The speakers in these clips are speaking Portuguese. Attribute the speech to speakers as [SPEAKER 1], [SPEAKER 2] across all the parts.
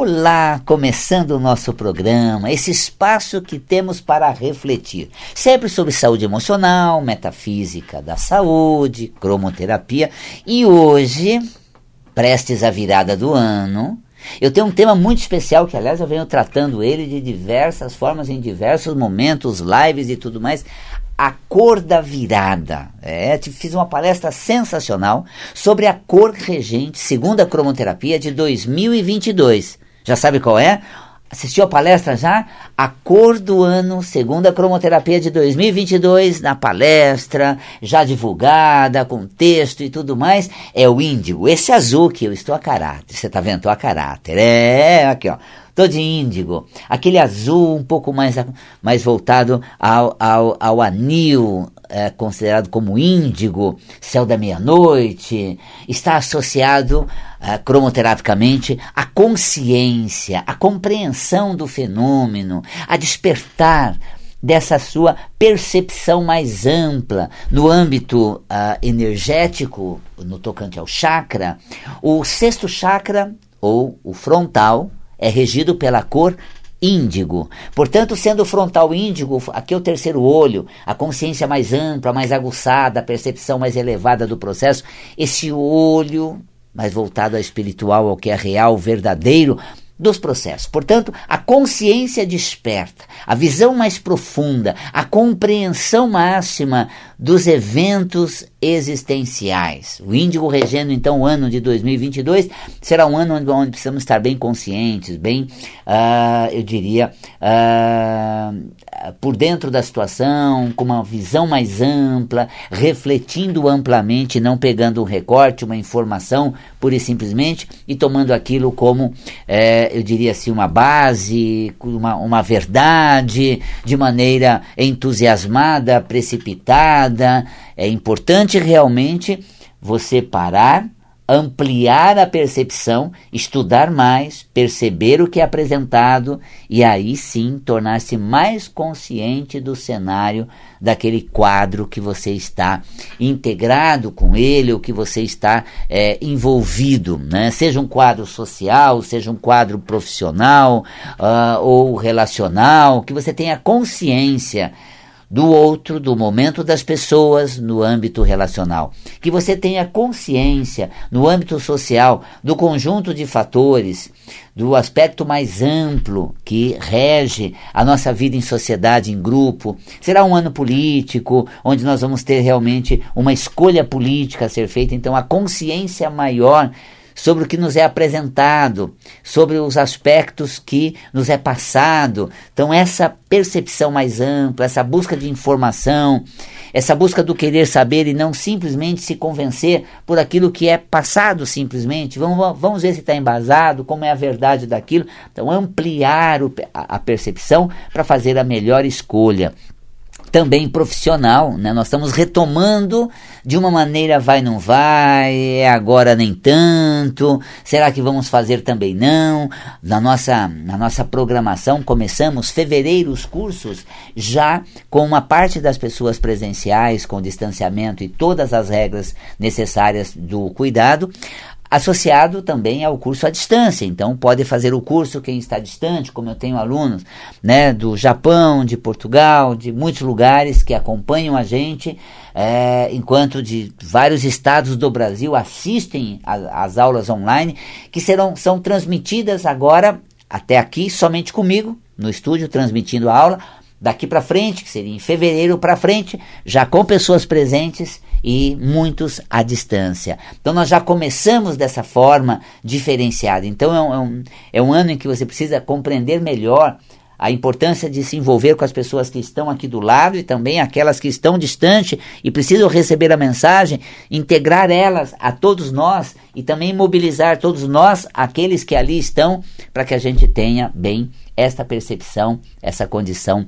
[SPEAKER 1] Olá, começando o nosso programa, esse espaço que temos para refletir, sempre sobre saúde emocional, metafísica da saúde, cromoterapia e hoje, prestes à virada do ano, eu tenho um tema muito especial que, aliás, eu venho tratando ele de diversas formas, em diversos momentos, lives e tudo mais. A cor da virada. É, te fiz uma palestra sensacional sobre a cor regente, segundo a cromoterapia de 2022. Já sabe qual é? Assistiu a palestra já? A cor do ano, segundo a cromoterapia de 2022, na palestra, já divulgada, com texto e tudo mais, é o índigo. Esse azul que eu estou a caráter. Você tá vendo? Estou a caráter. É, aqui ó. Tô de índigo. Aquele azul um pouco mais, mais voltado ao, ao, ao anil, é, considerado como índigo, céu da meia-noite, está associado uh, cromoterapicamente à consciência, à compreensão do fenômeno, a despertar dessa sua percepção mais ampla no âmbito uh, energético, no tocante ao chakra. O sexto chakra, ou o frontal, é regido pela cor índigo. Portanto, sendo o frontal índigo, aqui é o terceiro olho, a consciência mais ampla, mais aguçada, a percepção mais elevada do processo, esse olho mais voltado ao espiritual, ao que é real, verdadeiro, dos processos. Portanto, a consciência desperta, a visão mais profunda, a compreensão máxima dos eventos existenciais. O Índigo regendo então o ano de 2022 será um ano onde, onde precisamos estar bem conscientes, bem, uh, eu diria, uh, por dentro da situação, com uma visão mais ampla, refletindo amplamente, não pegando um recorte, uma informação pura e simplesmente e tomando aquilo como, eh, eu diria assim, uma base, uma, uma verdade, de maneira entusiasmada, precipitada é importante realmente você parar, ampliar a percepção, estudar mais, perceber o que é apresentado e aí sim tornar-se mais consciente do cenário daquele quadro que você está integrado com ele ou que você está é, envolvido, né? seja um quadro social, seja um quadro profissional uh, ou relacional, que você tenha consciência do outro, do momento das pessoas no âmbito relacional. Que você tenha consciência no âmbito social do conjunto de fatores, do aspecto mais amplo que rege a nossa vida em sociedade, em grupo. Será um ano político, onde nós vamos ter realmente uma escolha política a ser feita, então a consciência maior sobre o que nos é apresentado, sobre os aspectos que nos é passado. Então, essa percepção mais ampla, essa busca de informação, essa busca do querer saber e não simplesmente se convencer por aquilo que é passado simplesmente. Vamos, vamos ver se está embasado, como é a verdade daquilo. Então, ampliar o, a, a percepção para fazer a melhor escolha também profissional, né? Nós estamos retomando de uma maneira vai não vai, é agora nem tanto. Será que vamos fazer também não? Na nossa na nossa programação começamos fevereiro os cursos já com uma parte das pessoas presenciais com distanciamento e todas as regras necessárias do cuidado associado também ao curso à distância. Então, pode fazer o curso quem está distante, como eu tenho alunos né, do Japão, de Portugal, de muitos lugares que acompanham a gente, é, enquanto de vários estados do Brasil assistem às aulas online, que serão são transmitidas agora, até aqui, somente comigo, no estúdio, transmitindo a aula. Daqui para frente, que seria em fevereiro para frente, já com pessoas presentes e muitos à distância. Então nós já começamos dessa forma diferenciada. Então é um, é um, é um ano em que você precisa compreender melhor a importância de se envolver com as pessoas que estão aqui do lado e também aquelas que estão distante e precisam receber a mensagem, integrar elas a todos nós e também mobilizar todos nós, aqueles que ali estão, para que a gente tenha bem esta percepção, essa condição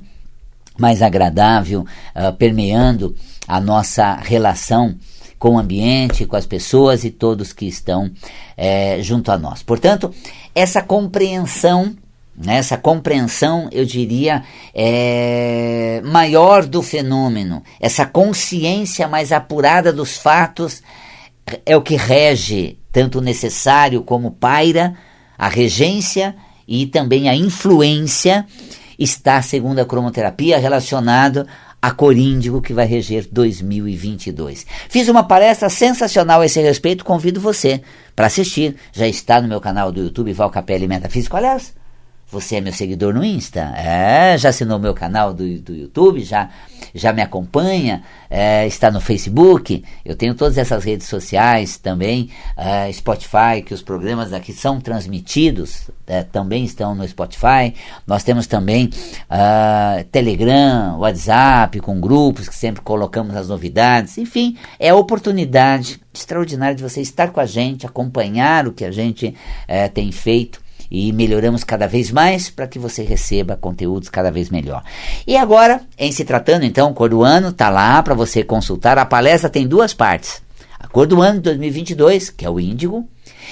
[SPEAKER 1] mais agradável, uh, permeando a nossa relação com o ambiente, com as pessoas e todos que estão é, junto a nós. Portanto, essa compreensão, né, essa compreensão, eu diria, é, maior do fenômeno, essa consciência mais apurada dos fatos, é o que rege tanto o necessário como paira a regência e também a influência está, segundo a cromoterapia, relacionado a cor índigo que vai reger 2022. Fiz uma palestra sensacional a esse respeito, convido você para assistir. Já está no meu canal do YouTube, Val Capelli Metafísico. Aliás, você é meu seguidor no Insta? É, já assinou meu canal do, do YouTube, já, já me acompanha, é, está no Facebook. Eu tenho todas essas redes sociais também, é, Spotify, que os programas aqui são transmitidos, é, também estão no Spotify. Nós temos também uh, Telegram, WhatsApp, com grupos que sempre colocamos as novidades. Enfim, é a oportunidade extraordinária de você estar com a gente, acompanhar o que a gente é, tem feito e melhoramos cada vez mais para que você receba conteúdos cada vez melhor. E agora, em se tratando então, cor do ano, tá lá para você consultar. A palestra tem duas partes. A cor do ano de 2022, que é o índigo,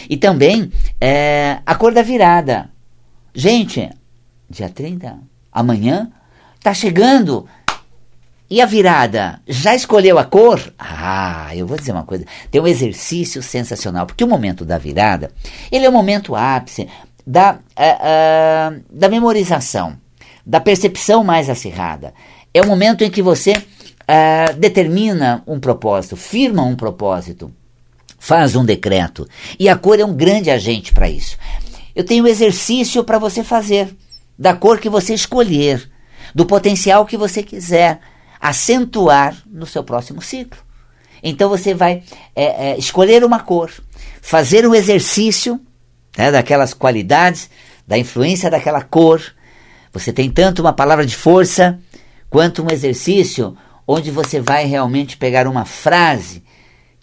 [SPEAKER 1] e também é, a cor da virada. Gente, dia 30, amanhã, tá chegando. E a virada? Já escolheu a cor? Ah, eu vou dizer uma coisa. Tem um exercício sensacional, porque o momento da virada, ele é o momento ápice da, uh, uh, da memorização, da percepção mais acirrada. É o momento em que você uh, determina um propósito, firma um propósito, faz um decreto. E a cor é um grande agente para isso. Eu tenho exercício para você fazer, da cor que você escolher, do potencial que você quiser acentuar no seu próximo ciclo. Então você vai é, é, escolher uma cor, fazer um exercício né, daquelas qualidades, da influência daquela cor. Você tem tanto uma palavra de força quanto um exercício onde você vai realmente pegar uma frase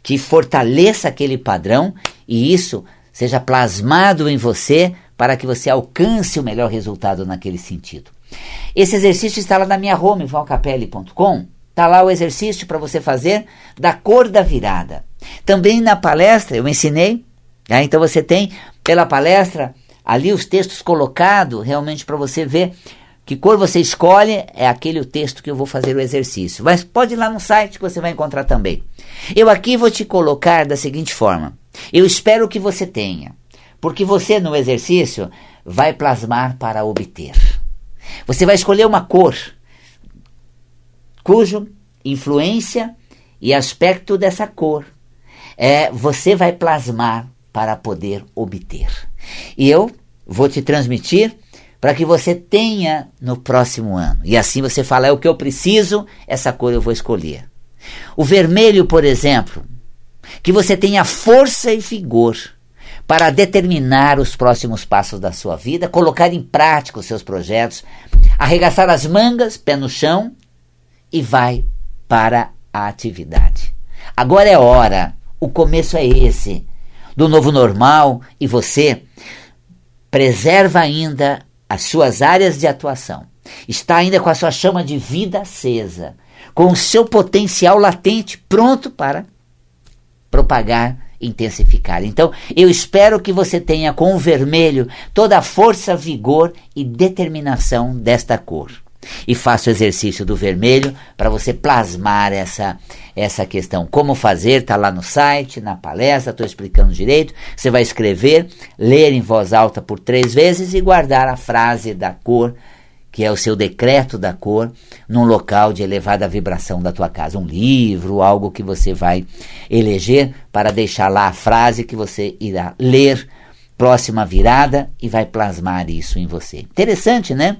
[SPEAKER 1] que fortaleça aquele padrão e isso seja plasmado em você para que você alcance o melhor resultado naquele sentido. Esse exercício está lá na minha home, valcapelli.com. Está lá o exercício para você fazer da cor da virada. Também na palestra eu ensinei né? Então você tem pela palestra ali os textos colocados realmente para você ver que cor você escolhe é aquele o texto que eu vou fazer o exercício. Mas pode ir lá no site que você vai encontrar também. Eu aqui vou te colocar da seguinte forma. Eu espero que você tenha, porque você no exercício vai plasmar para obter. Você vai escolher uma cor cujo influência e aspecto dessa cor é você vai plasmar para poder obter. E eu vou te transmitir para que você tenha no próximo ano. E assim você fala: é o que eu preciso, essa cor eu vou escolher. O vermelho, por exemplo, que você tenha força e vigor para determinar os próximos passos da sua vida, colocar em prática os seus projetos, arregaçar as mangas, pé no chão e vai para a atividade. Agora é hora, o começo é esse do novo normal e você preserva ainda as suas áreas de atuação. Está ainda com a sua chama de vida acesa, com o seu potencial latente pronto para propagar, intensificar. Então, eu espero que você tenha com o vermelho toda a força, vigor e determinação desta cor e faça o exercício do vermelho para você plasmar essa, essa questão. Como fazer, está lá no site, na palestra, estou explicando direito. Você vai escrever, ler em voz alta por três vezes e guardar a frase da cor, que é o seu decreto da cor, num local de elevada vibração da tua casa. Um livro, algo que você vai eleger para deixar lá a frase que você irá ler próxima virada e vai plasmar isso em você. Interessante, né?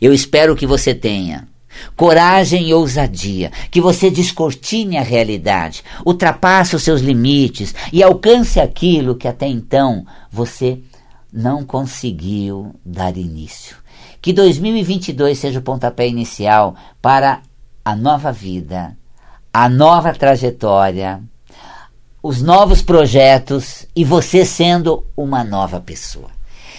[SPEAKER 1] Eu espero que você tenha coragem e ousadia, que você descortine a realidade, ultrapasse os seus limites e alcance aquilo que até então você não conseguiu dar início. Que 2022 seja o pontapé inicial para a nova vida, a nova trajetória, os novos projetos e você sendo uma nova pessoa.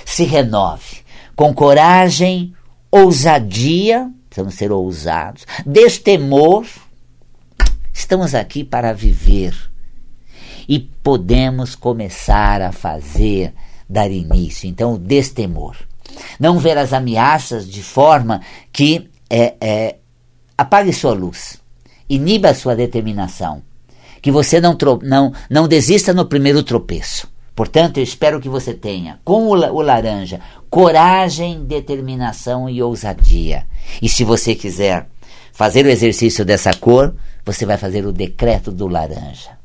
[SPEAKER 1] Se renove com coragem, ousadia, precisamos ser ousados, destemor. Estamos aqui para viver e podemos começar a fazer, dar início. Então, o destemor. Não ver as ameaças de forma que é, é, apague sua luz, iniba sua determinação, que você não, não, não desista no primeiro tropeço, Portanto, eu espero que você tenha, com o, laranja, coragem, determinação e ousadia. E se você quiser fazer o exercício dessa cor, você vai fazer o decreto do laranja.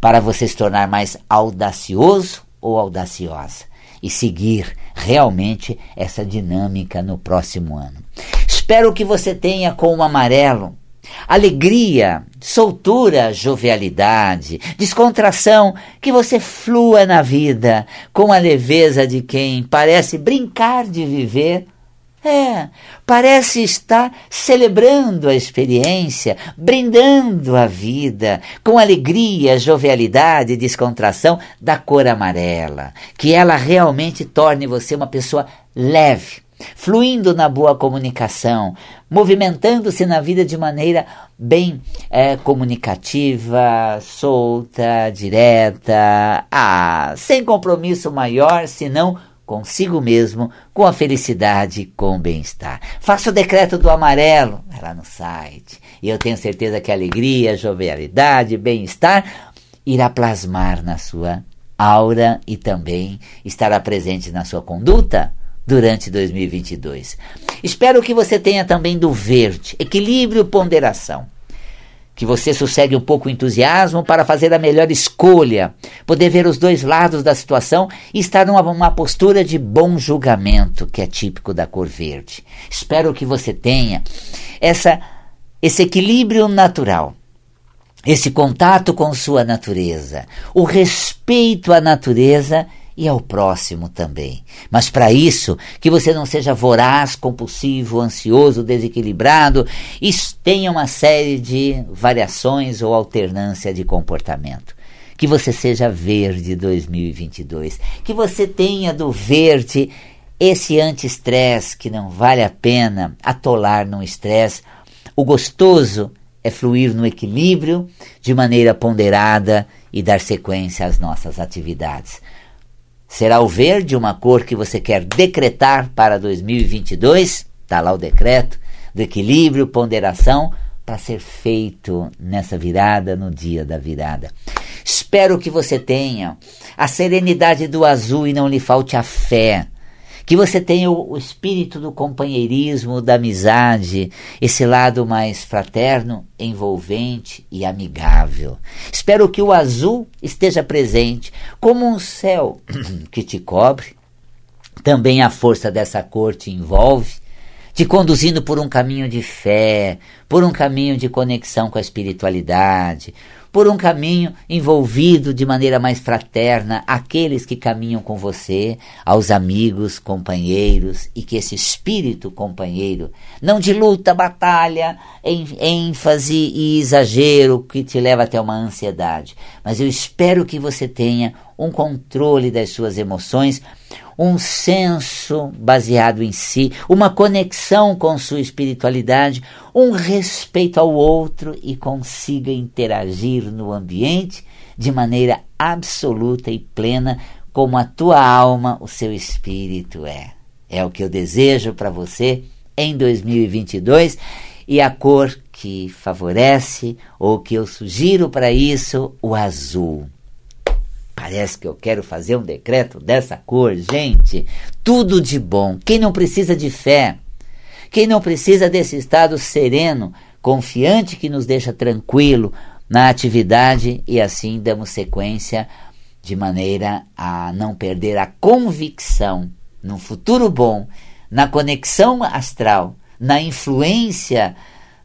[SPEAKER 1] Para você se tornar mais audacioso ou audaciosa e seguir realmente essa dinâmica no próximo ano. Espero que você tenha com o amarelo alegria, soltura, jovialidade, descontração, que você flua na vida com a leveza de quem parece brincar de viver. É, parece estar celebrando a experiência, brindando a vida com alegria, jovialidade e descontração da cor amarela, que ela realmente torne você uma pessoa leve, fluindo na boa comunicação, movimentando-se na vida de maneira bem é, comunicativa, solta, direta, ah, sem compromisso maior, senão consigo mesmo, com a felicidade, com o bem-estar. Faça o decreto do amarelo lá no site. E eu tenho certeza que a alegria, jovialidade, bem-estar irá plasmar na sua aura e também estará presente na sua conduta durante 2022. Espero que você tenha também do verde, equilíbrio e ponderação. Que você sossegue um pouco o entusiasmo para fazer a melhor escolha, poder ver os dois lados da situação e estar numa, numa postura de bom julgamento, que é típico da cor verde. Espero que você tenha essa, esse equilíbrio natural esse contato com sua natureza, o respeito à natureza e ao próximo também. Mas para isso, que você não seja voraz, compulsivo, ansioso, desequilibrado e tenha uma série de variações ou alternância de comportamento. Que você seja verde 2022. Que você tenha do verde esse anti-estresse que não vale a pena atolar no estresse. O gostoso é fluir no equilíbrio de maneira ponderada e dar sequência às nossas atividades. Será o verde uma cor que você quer decretar para 2022? Está lá o decreto do equilíbrio, ponderação, para ser feito nessa virada, no dia da virada. Espero que você tenha a serenidade do azul e não lhe falte a fé que você tenha o, espírito do companheirismo, da amizade, esse lado mais fraterno, envolvente e amigável. Espero que o azul esteja presente como um céu que te cobre. Também a força dessa cor te envolve te conduzindo por um caminho de fé, por um caminho de conexão com a espiritualidade, por um caminho envolvido de maneira mais fraterna aqueles que caminham com você, aos amigos, companheiros, e que esse espírito companheiro, não de luta, batalha, ênfase e exagero que te leva até uma ansiedade, mas eu espero que você tenha um controle das suas emoções, um senso baseado em si, uma conexão com sua espiritualidade, um respeito ao outro e consiga interagir no ambiente de maneira absoluta e plena como a tua alma, o seu espírito é. É o que eu desejo para você em 2022 e a cor que favorece ou que eu sugiro para isso, o azul. Parece que eu quero fazer um decreto dessa cor, gente. Tudo de bom. Quem não precisa de fé, quem não precisa desse estado sereno, confiante que nos deixa tranquilo na atividade e assim damos sequência de maneira a não perder a convicção no futuro bom, na conexão astral, na influência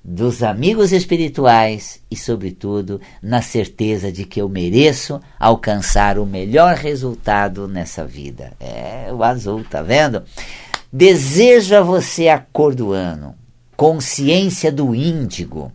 [SPEAKER 1] dos amigos espirituais e, sobretudo, na certeza de que eu mereço alcançar o melhor resultado nessa vida. É o azul, tá vendo? Desejo a você a cor do ano, consciência do índigo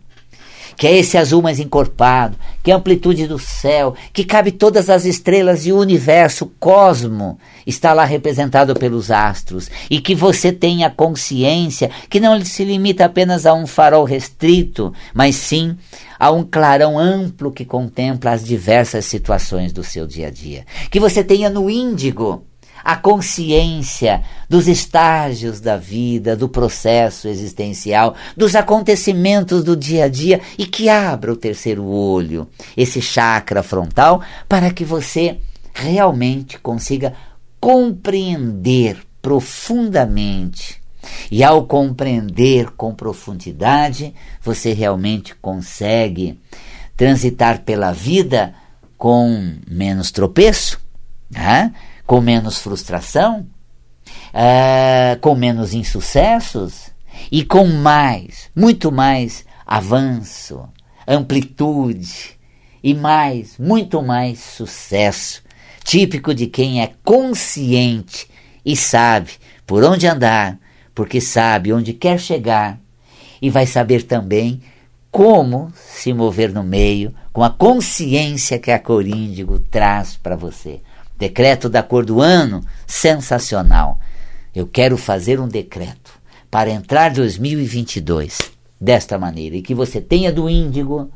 [SPEAKER 1] que é esse azul mais encorpado, que é amplitude do céu, que cabe todas as estrelas e o universo, o cosmo, está lá representado pelos astros, e que você tenha consciência que não se limita apenas a um farol restrito, mas sim a um clarão amplo que contempla as diversas situações do seu dia a dia. Que você tenha no índigo a consciência dos estágios da vida, do processo existencial, dos acontecimentos do dia a dia e que abra o terceiro olho, esse chakra frontal, para que você realmente consiga compreender profundamente. E ao compreender com profundidade, você realmente consegue transitar pela vida com menos tropeço, né? Com menos frustração, uh, com menos insucessos e com mais, muito mais avanço, amplitude e mais, muito mais sucesso, típico de quem é consciente e sabe por onde andar, porque sabe onde quer chegar e vai saber também como se mover no meio com a consciência que a Coríndigo traz para você. Decreto da cor do ano, sensacional. Eu quero fazer um decreto para entrar 2022 desta maneira e que você tenha do índigo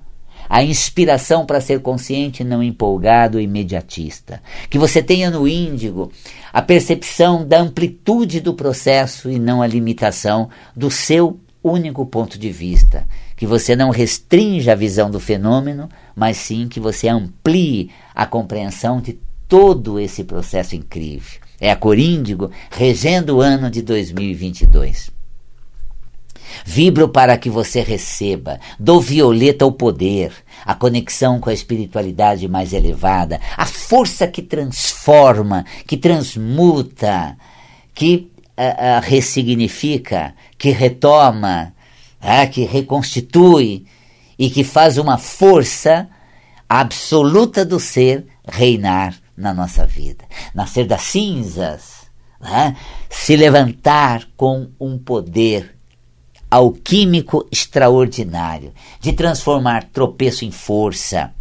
[SPEAKER 1] a inspiração para ser consciente, não empolgado e imediatista. Que você tenha no índigo a percepção da amplitude do processo e não a limitação do seu único ponto de vista. Que você não restrinja a visão do fenômeno, mas sim que você amplie a compreensão de todo esse processo incrível. É a Coríndigo regendo o ano de 2022. Vibro para que você receba. Dou violeta ao poder, a conexão com a espiritualidade mais elevada, a força que transforma, que transmuta, que uh, uh, ressignifica, que retoma, uh, que reconstitui e que faz uma força absoluta do ser reinar na nossa vida. Nascer das cinzas, né? se levantar com um poder alquímico extraordinário, de transformar tropeço em força,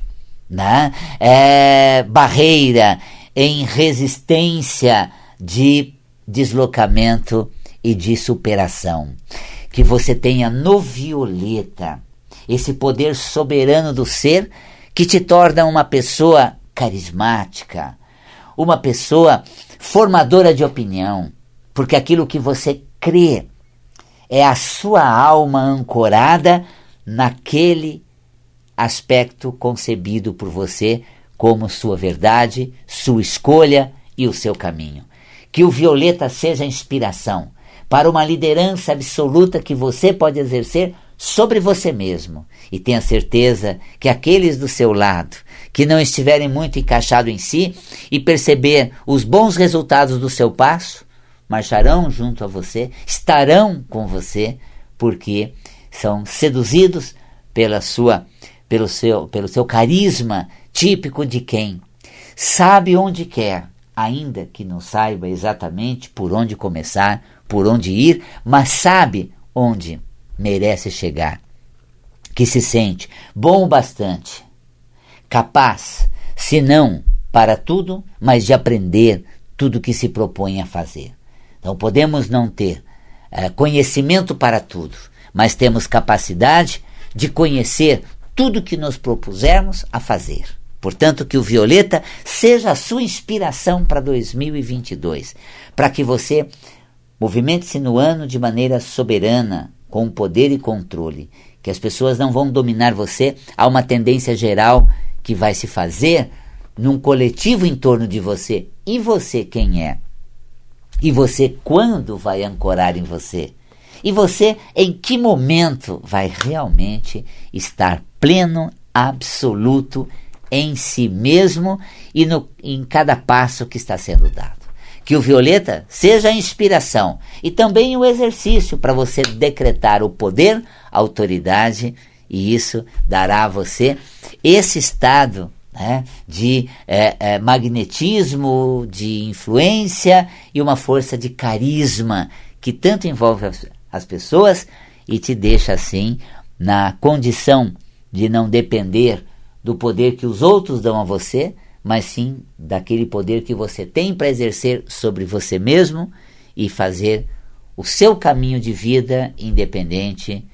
[SPEAKER 1] né? É, barreira em resistência de deslocamento e de superação. Que você tenha no violeta esse poder soberano do ser que te torna uma pessoa carismática, uma pessoa formadora de opinião, porque aquilo que você crê é a sua alma ancorada naquele aspecto concebido por você como sua verdade, sua escolha e o seu caminho. Que o violeta seja inspiração para uma liderança absoluta que você pode exercer sobre você mesmo. E tenha certeza que aqueles do seu lado que não estiverem muito encaixados em si e perceber os bons resultados do seu passo, marcharão junto a você, estarão com você, porque são seduzidos pela sua, pelo seu, pelo seu carisma típico de quem sabe onde quer, ainda que não saiba exatamente por onde começar, por onde ir, mas sabe onde merece chegar. Que se sente bom o bastante, capaz, se não para tudo, mas de aprender tudo que se propõe a fazer. Então podemos não ter é, conhecimento para tudo, mas temos capacidade de conhecer tudo que nos propusermos a fazer. Portanto, que o Violeta seja a sua inspiração para 2022, para que você movimente-se no ano de maneira soberana, com poder e controle, que as pessoas não vão dominar você, há uma tendência geral que vai se fazer num coletivo em torno de você. E você quem é? E você quando vai ancorar em você? E você em que momento vai realmente estar pleno, absoluto em si mesmo e no, em cada passo que está sendo dado? Que o violeta seja a inspiração e também o exercício para você decretar o poder, a autoridade, e isso dará a você esse estado né, de é, é, magnetismo, de influência e uma força de carisma que tanto envolve as, as pessoas e te deixa assim na condição de não depender do poder que os outros dão a você, mas sim daquele poder que você tem para exercer sobre você mesmo e fazer o seu caminho de vida independente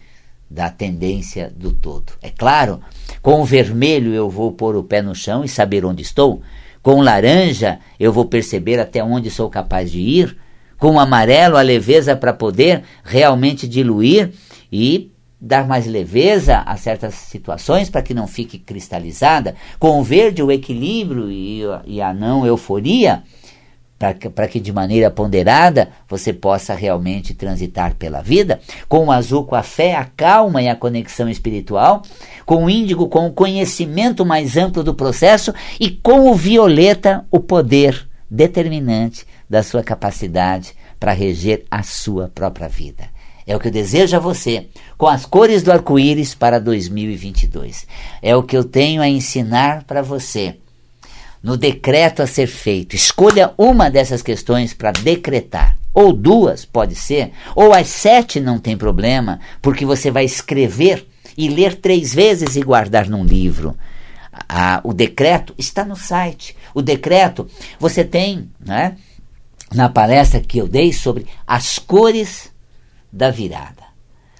[SPEAKER 1] da tendência do todo. É claro, com o vermelho eu vou pôr o pé no chão e saber onde estou. Com o laranja eu vou perceber até onde sou capaz de ir. Com o amarelo a leveza para poder realmente diluir e dar mais leveza a certas situações para que não fique cristalizada, com o verde o equilíbrio e, e a não euforia, para que, que de maneira ponderada você possa realmente transitar pela vida, com o azul com a fé, a calma e a conexão espiritual, com o índigo com o conhecimento mais amplo do processo e com o violeta o poder determinante da sua capacidade para reger a sua própria vida. É o que eu desejo a você, com as cores do arco-íris para 2022. É o que eu tenho a ensinar para você no decreto a ser feito. Escolha uma dessas questões para decretar. Ou duas, pode ser. Ou as sete não tem problema, porque você vai escrever e ler três vezes e guardar num livro. Ah, o decreto está no site. O decreto você tem, né? Na palestra que eu dei sobre as cores da virada.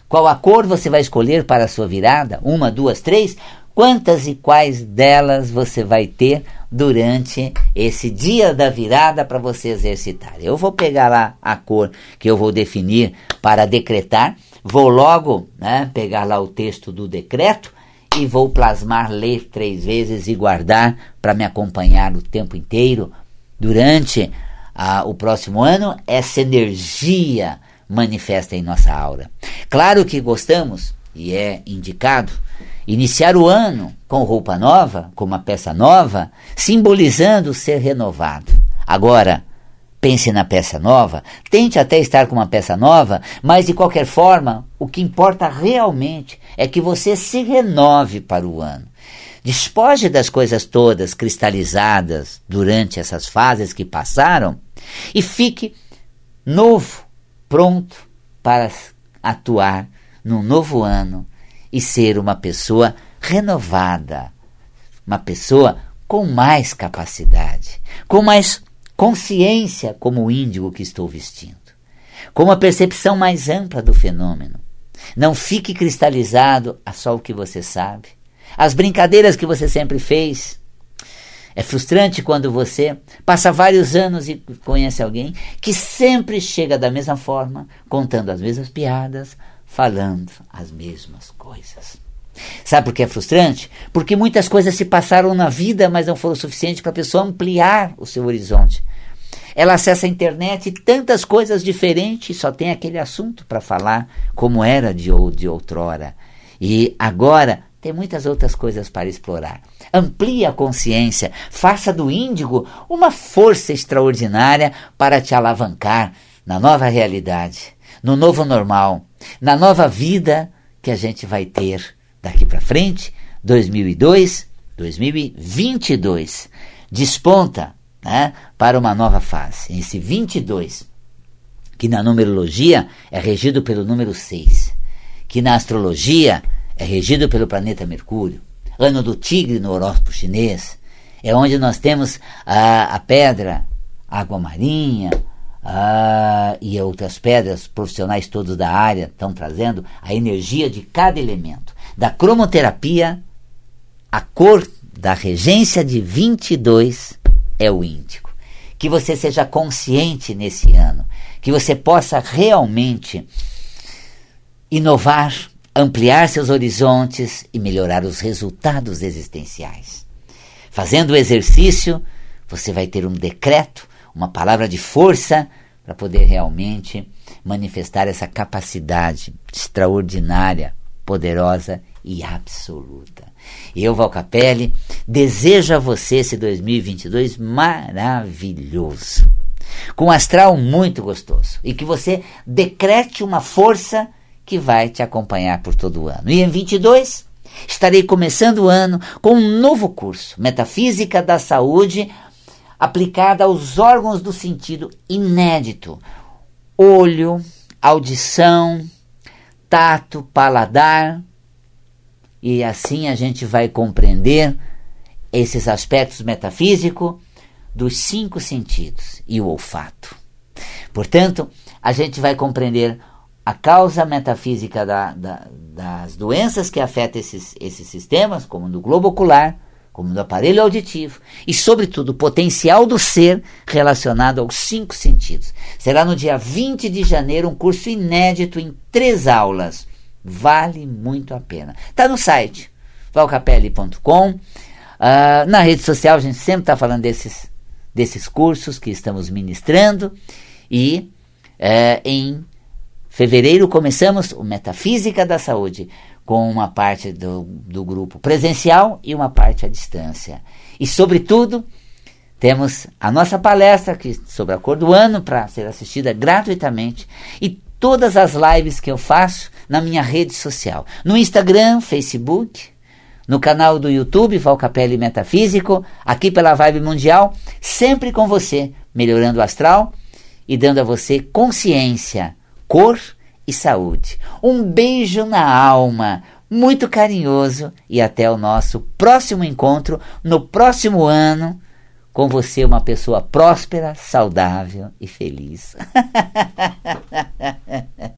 [SPEAKER 1] Qual a cor você vai escolher para a sua virada? Uma, duas, três? Quantas e quais delas você vai ter durante esse dia da virada para você exercitar? Eu vou pegar lá a cor que eu vou definir para decretar, vou logo né, pegar lá o texto do decreto e vou plasmar, ler três vezes e guardar para me acompanhar o tempo inteiro durante o próximo ano. Essa energia manifesta em nossa aura. Claro que gostamos e é indicado iniciar o ano com roupa nova, com uma peça nova, simbolizando ser renovado. Agora, pense na peça nova, tente até estar com uma peça nova, mas de qualquer forma, o que importa realmente é que você se renove para o ano. Despoje das coisas todas cristalizadas durante essas fases que passaram e fique novo, pronto para atuar num novo ano e ser uma pessoa renovada, uma pessoa com mais capacidade, com mais consciência como o índigo que estou vestindo, com uma percepção mais ampla do fenômeno. Não fique cristalizado a só o que você sabe, as brincadeiras que você sempre fez. É frustrante quando você passa vários anos e conhece alguém que sempre chega da mesma forma, contando as mesmas piadas, falando as mesmas coisas. Sabe por que é frustrante? Porque muitas coisas se passaram na vida, mas não foram suficientes para a pessoa ampliar o seu horizonte. Ela acessa a internet e tantas coisas diferentes, só tem aquele assunto para falar, como era de, de outrora. E agora tem muitas outras coisas para explorar. Amplie a consciência, faça do índigo uma força extraordinária para te alavancar na nova realidade, no novo normal, na nova vida que a gente vai ter daqui para frente, 2002, 2022. Desponta né, para uma nova fase. Esse 22, que na numerologia é regido pelo número 6, que na astrologia é regido pelo planeta Mercúrio, ano do tigre no horóscopo chinês, é onde nós temos a, a pedra água marinha, ah, e outras pedras profissionais todos da área estão trazendo a energia de cada elemento. Da cromoterapia, a cor da regência de 22 é o índico. Que você seja consciente nesse ano, que você possa realmente inovar, ampliar seus horizontes e melhorar os resultados existenciais. Fazendo o exercício, você vai ter um decreto uma palavra de força para poder realmente manifestar essa capacidade extraordinária, poderosa e absoluta. Eu, Valcapelli, desejo a você esse 2022 maravilhoso, com um astral muito gostoso e que você decrete uma força que vai te acompanhar por todo o ano. E em 22 estarei começando o ano com um novo curso, Metafísica da Saúde aplicada aos órgãos do sentido inédito: olho, audição, tato, paladar. E assim a gente vai compreender esses aspectos metafísicos dos cinco sentidos e o olfato. Portanto, a gente vai compreender a causa metafísica da, da, das doenças que afetam esses, esses sistemas, como no globo ocular, como do aparelho auditivo e, sobretudo, o potencial do ser relacionado aos cinco sentidos. Será no dia 20 de janeiro um curso inédito em três aulas Vale muito a pena. Está no site valcapelli.com. Uh, ah, na rede social a gente sempre está falando desses, desses cursos que estamos ministrando. E uh, em fevereiro começamos o Metafísica da Saúde com uma parte do, do grupo presencial e uma parte à distância. E, sobretudo, temos a nossa palestra que, sobre a cor do ano para ser assistida gratuitamente e todas as lives que eu faço na minha rede social, no Instagram, Facebook, no canal do YouTube Valcapelli Metafísico, aqui pela Vibe Mundial, sempre com você, melhorando o astral e dando a você consciência, cor e saúde. Um beijo na alma, muito carinhoso e até o nosso próximo encontro no próximo ano. Com você, uma pessoa próspera, saudável e feliz.